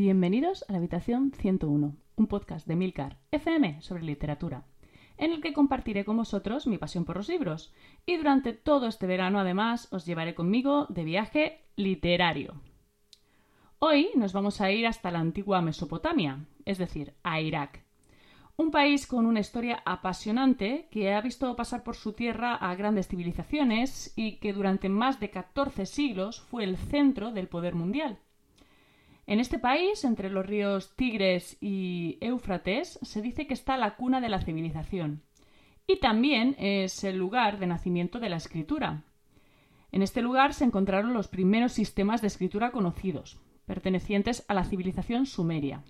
Bienvenidos a la habitación 101, un podcast de Milcar FM sobre literatura, en el que compartiré con vosotros mi pasión por los libros y durante todo este verano además os llevaré conmigo de viaje literario. Hoy nos vamos a ir hasta la antigua Mesopotamia, es decir, a Irak, un país con una historia apasionante que ha visto pasar por su tierra a grandes civilizaciones y que durante más de 14 siglos fue el centro del poder mundial. En este país, entre los ríos Tigres y Éufrates, se dice que está la cuna de la civilización y también es el lugar de nacimiento de la escritura. En este lugar se encontraron los primeros sistemas de escritura conocidos, pertenecientes a la civilización sumeria.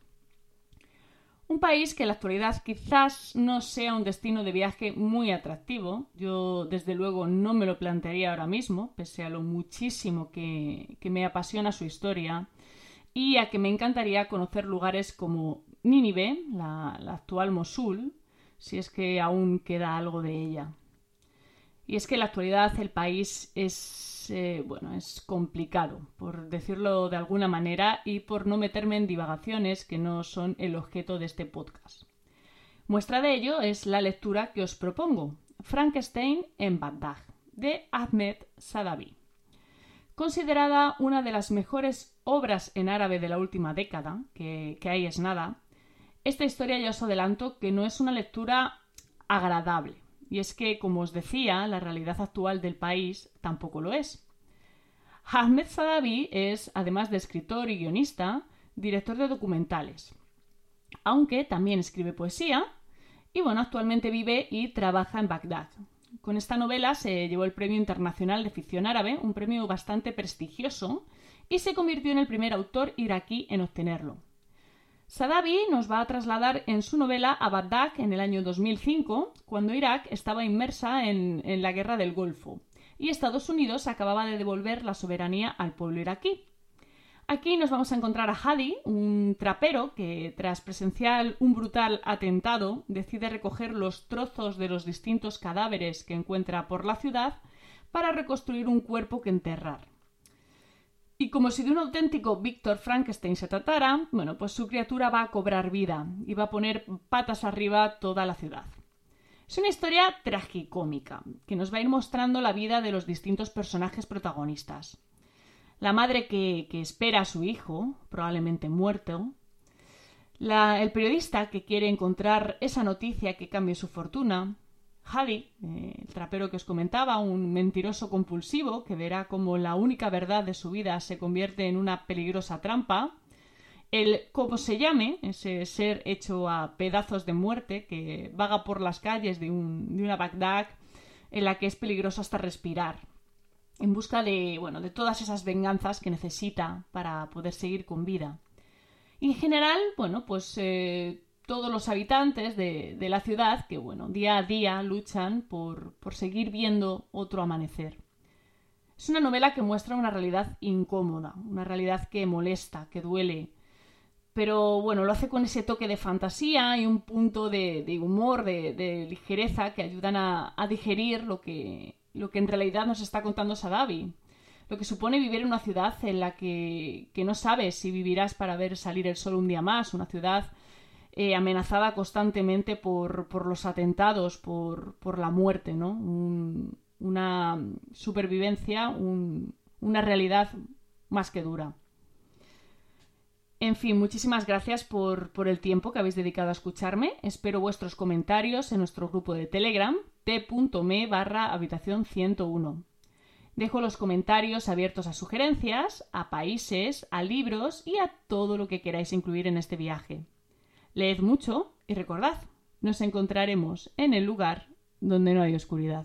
Un país que en la actualidad quizás no sea un destino de viaje muy atractivo. Yo, desde luego, no me lo plantearía ahora mismo, pese a lo muchísimo que, me apasiona su historia y a que me encantaría conocer lugares como Nínive, la actual Mosul, si es que aún queda algo de ella. Y es que en la actualidad el país es, eh, bueno, es complicado, por decirlo de alguna manera, y por no meterme en divagaciones que no son el objeto de este podcast. Muestra de ello es la lectura que os propongo, Frankenstein en Bagdad, de Ahmed Sadabi. Considerada una de las mejores obras en árabe de la última década, que, ahí es nada, esta historia ya os adelanto que no es una lectura agradable y es que, como os decía, la realidad actual del país tampoco lo es. Ahmed Sadabi es, además de escritor y guionista, director de documentales, aunque también escribe poesía y bueno, actualmente vive y trabaja en Bagdad. Con esta novela se llevó el Premio Internacional de Ficción Árabe, un premio bastante prestigioso, y se convirtió en el primer autor iraquí en obtenerlo. Sadabi nos va a trasladar en su novela a Bagdad en el año 2005, cuando Irak estaba inmersa en, la guerra del Golfo y Estados Unidos acababa de devolver la soberanía al pueblo iraquí. Aquí nos vamos a encontrar a Hadi, un trapero que, tras presenciar un brutal atentado, decide recoger los trozos de los distintos cadáveres que encuentra por la ciudad para reconstruir un cuerpo que enterrar. Y como si de un auténtico Víctor Frankenstein se tratara, bueno, pues su criatura va a cobrar vida y va a poner patas arriba toda la ciudad. Es una historia tragicómica que nos va a ir mostrando la vida de los distintos personajes protagonistas. La madre que, espera a su hijo, probablemente muerto. el periodista que quiere encontrar esa noticia que cambie su fortuna. Hadi, eh, el trapero que os comentaba, un mentiroso compulsivo que verá como la única verdad de su vida se convierte en una peligrosa trampa. El como se llame, ese ser hecho a pedazos de muerte que vaga por las calles de, una Bagdad en la que es peligroso hasta respirar, en busca de, bueno, de todas esas venganzas que necesita para poder seguir con vida. Y en general, bueno, pues eh, todos los habitantes de, la ciudad que, bueno, día a día luchan por, por seguir viendo otro amanecer. Es una novela que muestra una realidad incómoda, una realidad que molesta, que duele, pero bueno, lo hace con ese toque de fantasía y un punto de, humor, de, ligereza que ayudan a, digerir lo que, lo que en realidad nos está contando Sadabi. Lo que supone vivir en una ciudad en la que, que no sabes si vivirás para ver salir el sol un día más, una ciudad eh, amenazada constantemente por, los atentados, por, la muerte, ¿no? una supervivencia, una realidad más que dura. En fin, muchísimas gracias por, por, el tiempo que habéis dedicado a escucharme. Espero vuestros comentarios en nuestro grupo de Telegram, t.me barra habitación 101. Dejo los comentarios abiertos a sugerencias, a países, a libros y a todo lo que queráis incluir en este viaje. Leed mucho y recordad, nos encontraremos en el lugar donde no hay oscuridad.